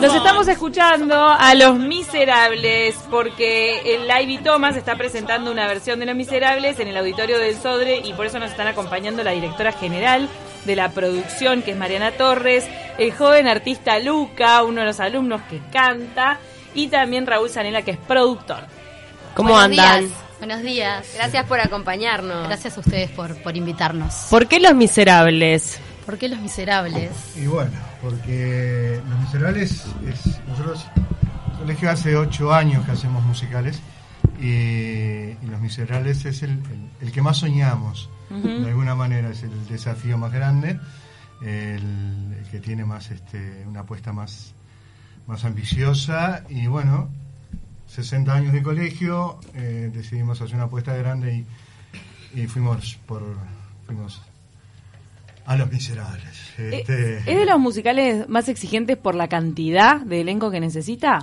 Los estamos escuchando a Los Miserables porque el Ivy Thomas está presentando una versión de Los Miserables en el auditorio del Sodre y por eso nos están acompañando la directora general de la producción, que es Mariana Torres, el joven artista Luca, uno de los alumnos que canta, y también Raúl Sanela, que es productor. ¿Cómo Buenos andan? Días. Buenos días. Gracias por acompañarnos. Gracias a ustedes por, por invitarnos. ¿Por qué Los Miserables? ¿Por qué Los Miserables? Y bueno, porque Los Miserables es. Nosotros, el colegio hace ocho años que hacemos musicales y, Los Miserables es el, que más soñamos. De alguna manera es el desafío más grande, el, que tiene más este, una apuesta más, más ambiciosa y bueno, 60 años de colegio, eh, decidimos hacer una apuesta grande y, y fuimos por fuimos a Los Miserables. Eh, este, ¿Es de los musicales más exigentes por la cantidad de elenco que necesita?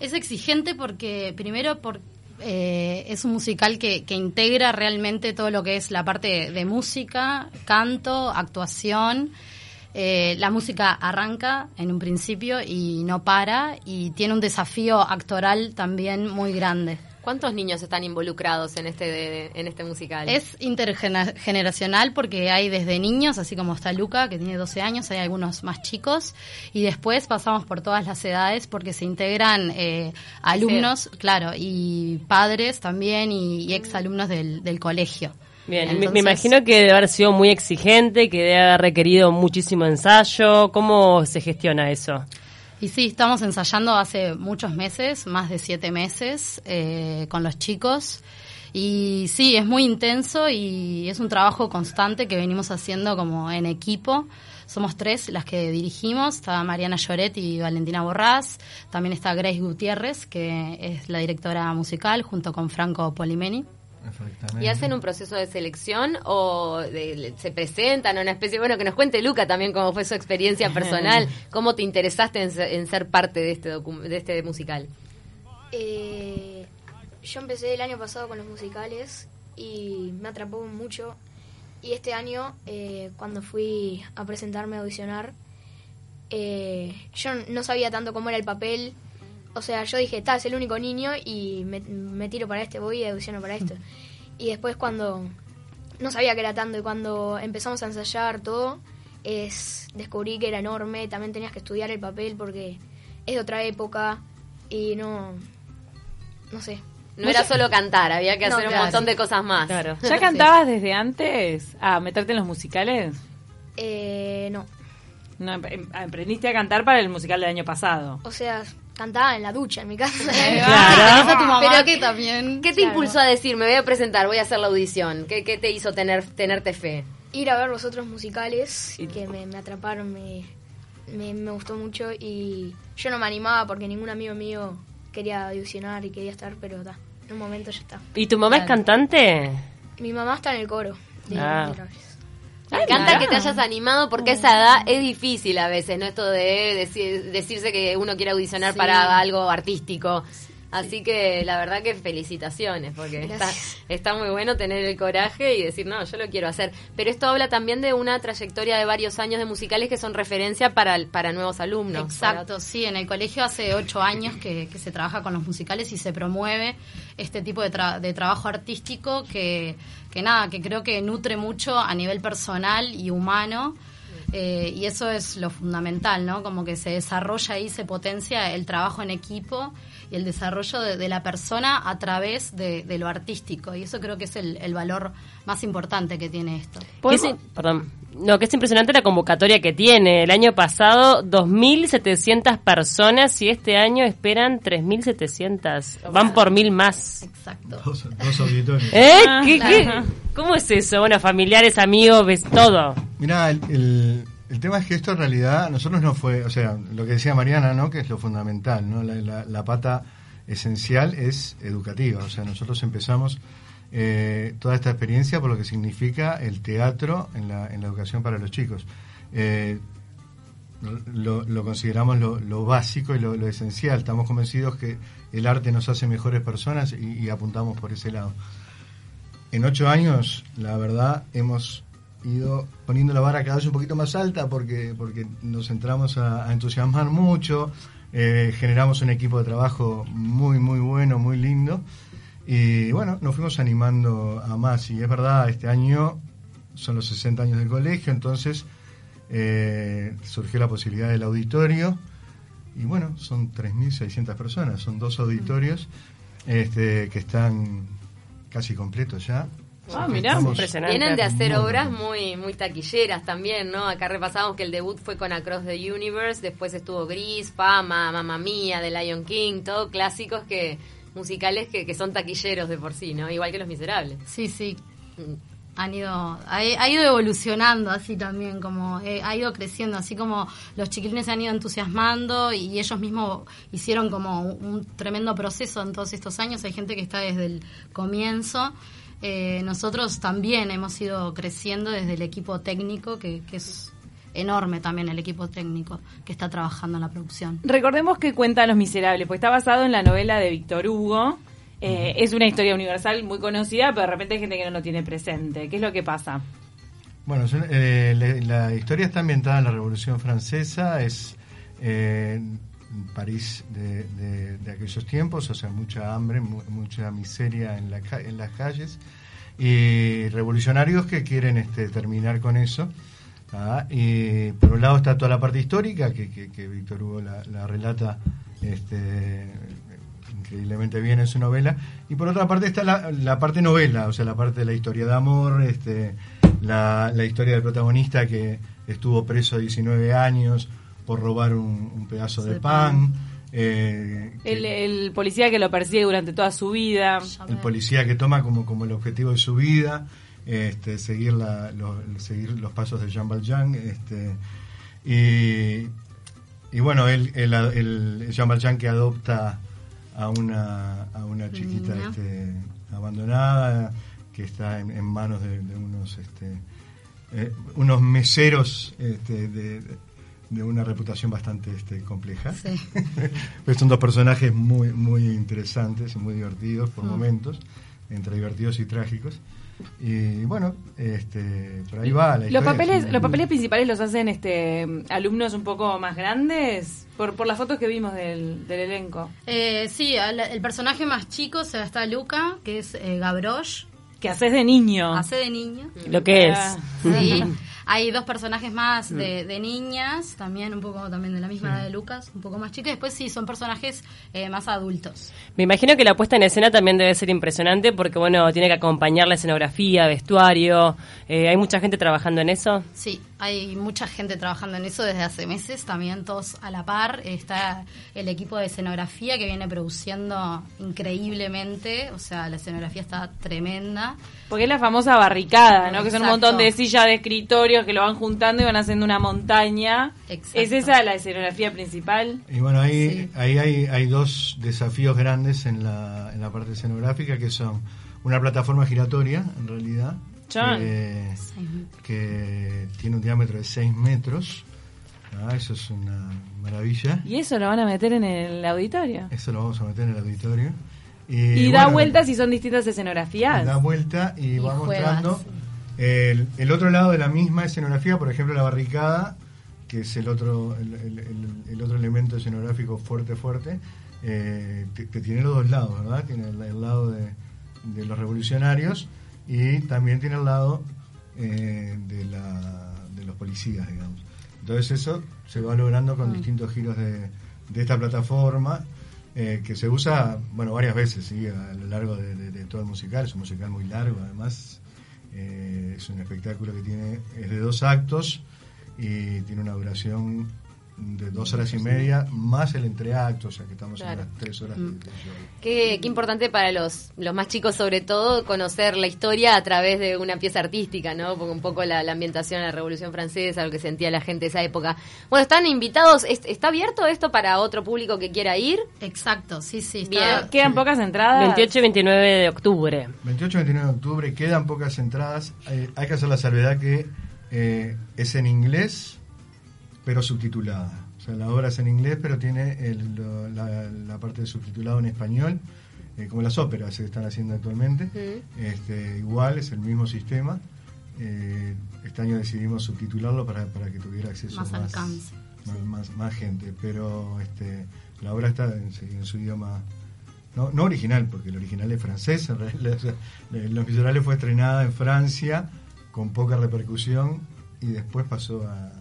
Es exigente porque, primero, por, eh, es un musical que, que, integra realmente todo lo que es la parte de música, canto, actuación. Eh, la música arranca en un principio y no para y tiene un desafío actoral también muy grande. ¿Cuántos niños están involucrados en este, en este musical? Es intergeneracional porque hay desde niños, así como está Luca, que tiene 12 años, hay algunos más chicos, y después pasamos por todas las edades porque se integran eh, alumnos, claro, y padres también y, ex alumnos del, colegio. Bien, me, imagino que debe haber sido muy exigente, que debe haber requerido muchísimo ensayo. ¿Cómo se gestiona eso? Y sí, estamos ensayando hace muchos meses, más de siete meses, eh, con los chicos. Y sí, es muy intenso y es un trabajo constante que venimos haciendo como en equipo. Somos tres las que dirigimos, está Mariana Lloret y Valentina Borrás, también está Grace Gutiérrez, que es la directora musical, junto con Franco Polimeni. ¿Y hacen un proceso de selección o se presentan a una especie, bueno, que nos cuente Luca también cómo fue su experiencia personal, cómo te interesaste en, ser parte de este, de este musical? Eh, yo empecé el año pasado con los musicales y me atrapó mucho. Y este año, eh, cuando fui a presentarme a audicionar, eh, yo no sabía tanto cómo era el papel. O sea, yo dije, está, es el único niño y me, tiro para este, voy y audiciono para esto. Y después cuando no sabía que era tanto y cuando empezamos a ensayar todo, es descubrí que era enorme, también tenías que estudiar el papel porque es de otra época y no no sé. No era solo cantar, había que hacer un montón de cosas más. ¿Ya cantabas desde antes a meterte en los musicales? Eh, no. No, aprendiste a cantar para el musical del año pasado. O sea, cantaba en la ducha en mi casa. claro. Pero que también. ¿Qué te impulsó a decir, me voy a presentar, voy a hacer la audición? ¿Qué, qué te hizo tener tenerte fe? Ir a ver los otros musicales que me, atraparon, me, me, gustó mucho y yo no me animaba porque ningún amigo mío quería audicionar y quería estar, pero da, en un momento ya está. ¿Y tu mamá es cantante? Mi mamá está en el coro de, ah. Me encanta que te hayas animado porque esa edad es difícil a veces, ¿no? Esto de decirse que uno quiere audicionar para algo artístico. Así que la verdad que felicitaciones, porque está, está, muy bueno tener el coraje y decir, no, yo lo quiero hacer. Pero esto habla también de una trayectoria de varios años de musicales que son referencia para, para nuevos alumnos. Exacto, sí, en el colegio hace ocho años que, se trabaja con los musicales y se promueve este tipo de, de trabajo artístico que, que nada, que creo que nutre mucho a nivel personal y humano. Eh, y eso es lo fundamental, ¿no? Como que se desarrolla y se potencia el trabajo en equipo y el desarrollo de, la persona a través de, lo artístico. Y eso creo que es el, valor más importante que tiene esto. perdón. No, que es impresionante la convocatoria que tiene. El año pasado 2.700 personas y este año esperan 3.700. Van por mil más. Exacto. Dos, auditorios. ¿Eh? Ah, ¿Cómo es eso? Bueno, familiares, amigos, ves todo. Mira, el el tema es que esto en realidad nosotros no fue, o sea, lo que decía Mariana, ¿no? Que es lo fundamental, ¿no? La, pata esencial es educativa, o sea, nosotros empezamos eh, toda esta experiencia por lo que significa el teatro en la, en educación para los chicos. Eh, lo, consideramos lo, básico y lo, esencial. Estamos convencidos que el arte nos hace mejores personas y, y apuntamos por ese lado. En ocho años, la verdad, hemos ido poniendo la vara cada vez un poquito más alta porque, porque nos entramos a, entusiasmar mucho, eh, generamos un equipo de trabajo muy, muy bueno, muy lindo. Y bueno, nos fuimos animando a más. Y es verdad, este año son los 60 años del colegio, entonces eh, surgió la posibilidad del auditorio. Y bueno, son 3.600 personas, son dos auditorios este, que están casi completos ya. Ah, mirá, impresionante. Vienen de hacer obras muy muy taquilleras también, ¿no? Acá repasamos que el debut fue con Across the Universe, después estuvo Gris, Fama, Mamma Mía, The Lion King, todo clásicos que musicales que, que son taquilleros de por sí, ¿no? Igual que Los Miserables. Sí, sí. Han ido ha, ido evolucionando así también como eh, ha ido creciendo así como los chiquilines se han ido entusiasmando y, ellos mismos hicieron como un, tremendo proceso en todos estos años hay gente que está desde el comienzo eh, nosotros también hemos ido creciendo desde el equipo técnico que, que es enorme también el equipo técnico que está trabajando en la producción. Recordemos que cuenta Los Miserables, pues está basado en la novela de Víctor Hugo, eh, es una historia universal muy conocida, pero de repente hay gente que no lo tiene presente. ¿Qué es lo que pasa? Bueno, eh, la, historia está ambientada en la Revolución Francesa, es eh, París de, aquellos tiempos, o sea, mucha hambre, mucha miseria en, las calles, y revolucionarios que quieren este, terminar con eso. ¿Ah? Y por un lado está toda la parte histórica, que, Víctor Hugo la, la relata este, increíblemente bien en su novela. Y por otra parte está la, parte novela, o sea, la parte de la historia de amor, este, la, historia del protagonista que estuvo preso 19 años por robar un, pedazo de, pan. Eh, el, policía que lo persigue durante toda su vida. El policía que toma como, como el objetivo de su vida este, seguir, la, los, seguir los pasos de Jean Valjean. Este, y, y bueno, el, el, el Jean Valjean que adopta a una, a una chiquita este, abandonada que está en, manos de, unos este, eh, unos meseros este, de, de, una reputación bastante este, compleja. pues son dos personajes muy, muy interesantes y muy divertidos por mm. momentos, entre divertidos y trágicos. Y bueno, este, por ahí va la Los papeles, los papeles principales los hacen este alumnos un poco más grandes, por, por las fotos que vimos del, del elenco. Eh, sí, el, personaje más chico se está Luca, que es eh, Gavroche. Que haces de niño. Hace de niño. Lo que es. Sí. Hay dos personajes más mm. de, niñas, también un poco también de la misma edad de Lucas, un poco más chicas. Después sí, son personajes eh, más adultos. Me imagino que la puesta en escena también debe ser impresionante porque, bueno, tiene que acompañar la escenografía, vestuario. Eh, ¿Hay mucha gente trabajando en eso? Sí, hay mucha gente trabajando en eso desde hace meses, también todos a la par. Está el equipo de escenografía que viene produciendo increíblemente, o sea, la escenografía está tremenda. Porque es la famosa barricada, ¿no? Que son un montón de sillas de escritorio que lo van juntando y van haciendo una montaña. ¿Es esa la escenografía principal? Y bueno, ahí, ahí hay, hay dos desafíos grandes en la, en la parte escenográfica que son una plataforma giratoria, en realidad, que, tiene un diámetro de 6 metros. Ah, eso es una maravilla. ¿Y eso lo van a meter en el auditorio? Eso lo vamos a meter en el auditorio. Y, da vueltas y son distintas escenografías. Da vuelta y, va mostrando el, el, otro lado de la misma escenografía, por ejemplo, la barricada, que es el otro, el, otro elemento escenográfico fuerte, fuerte, eh, que, tiene los dos lados, ¿verdad? Tiene el, lado de, de, los revolucionarios y también tiene el lado eh, de, la, de los policías, digamos. Entonces eso se va logrando con mm. distintos giros de, de esta plataforma eh, que se usa, bueno, varias veces, ¿sí? A lo largo de, todo el musical. Es un musical muy largo, además. Eh, es un espectáculo que tiene, es de dos actos y tiene una duración de dos horas y media más el entreacto, o sea que estamos en las tres horas. Mm. Qué, qué, importante para los, los más chicos sobre todo conocer la historia a través de una pieza artística, ¿no? Porque un poco la, ambientación de la Revolución Francesa, lo que sentía la gente de esa época. Bueno, están invitados, ¿está abierto esto para otro público que quiera ir? Exacto, sí, sí. Quedan pocas entradas. 28 y 29 de octubre. 28 y 29 de octubre, quedan pocas entradas. Hay, hay que hacer la salvedad que eh, es en inglés pero subtitulada. O sea, la obra es en inglés, pero tiene la, parte de subtitulado en español, eh, como las óperas se están haciendo actualmente. Este, igual, es el mismo sistema. eh, este año decidimos subtitularlo para, para que tuviera acceso Más más, alcance. más, más- más gente. Pero este, la obra está en, su- en su idioma, no, no original, porque el original es francés. En realidad, o sea, fue estrenada en Francia con poca repercusión y después pasó a,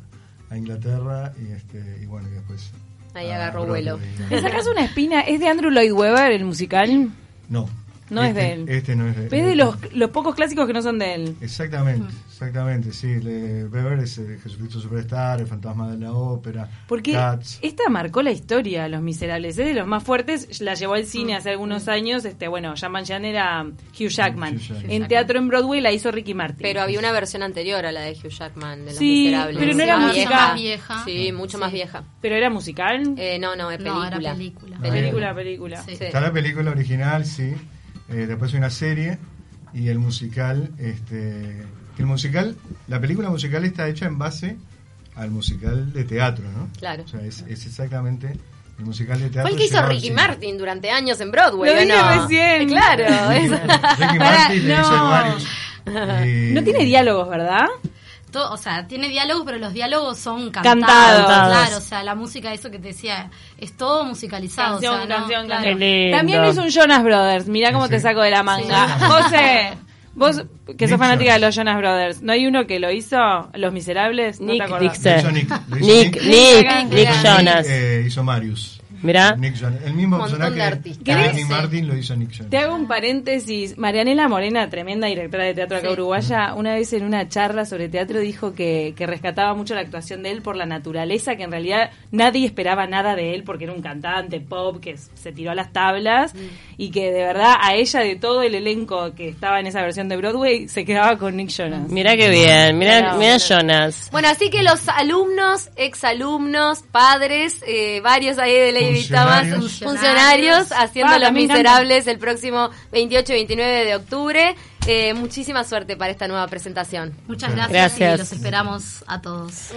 a Inglaterra y, este, y bueno, y después... Ahí a agarró vuelo. ¿Me sacas una espina? ¿Es de Andrew Lloyd Webber el musical? No. No es Este- de él. Este no es de Es de los, los pocos clásicos que no son de él. Exactamente, exactamente, sí. Le, Weber es eh, Jesucristo Superstar, El Fantasma de la Ópera, Porque Cats. esta marcó la historia, Los Miserables. Es de los más fuertes. La llevó al cine hace algunos años. Este, bueno, Jean Valjean era Hugh Jackman. Hugh Jackman. En teatro en Broadway la hizo Ricky Martin. Pero había una versión anterior a la de Hugh Jackman de Los Sí, Miserables. pero no era Más musical. vieja. Más vieja. Sí, mucho más Sí. vieja. ¿Pero era musical? Eh, no, no, es No, película. era película. película, película. Sí. Sí. Está la película original, sí. Eh, después hay una serie y el musical, este, que el musical, la película musical está hecha en base al musical de teatro, ¿no? Claro. O sea, es, es exactamente el musical de teatro. Fue el que hizo Ricky cine. Martin durante años en Broadway, Lo ¿o dije no? recién. Claro. es- Ricky Martin le hizo no. varios. eh, No tiene diálogos, ¿verdad? To- o sea, tiene diálogos, pero los diálogos son cantados. Cantados. Claro, o sea, la música, eso que te decía, es todo musicalizado. Canción, o sea, no, canción, claro. canción. Qué lindo. También lo hizo un Jonas Brothers. Mirá cómo Sí, te saco de la manga. Sí. José, vos que sos fanática de los Jonas Brothers, ¿no hay uno que lo hizo? ¿Los Miserables? ¿No te Nick hizo Nick, Nick. Nick, Nick Nick, Jonas. eh, hizo Marius. Mirá. Nick Jonas. El mismo montón personaje de artistas. que Sí. Martin lo hizo Nick Jonas. Te hago un paréntesis. Marianela Morena, tremenda directora de teatro acá Sí. uruguaya, una vez en una charla sobre teatro dijo que, que rescataba mucho la actuación de él por la naturaleza, que en realidad nadie esperaba nada de él porque era un cantante pop que se tiró a las tablas y que de verdad a ella de todo el elenco que estaba en esa versión de Broadway se quedaba con Nick Jonas. Mirá qué bien. Mirá, mirá Jonas. Bueno, así que los alumnos, exalumnos, padres, eh, varios ahí de Lady Thomas, Funcionarios. funcionarios, haciendo Ah, Los Miserables el próximo 28 y 29 de octubre. Eh, muchísima suerte para esta nueva presentación. Muchas gracias, Gracias. y los esperamos a todos.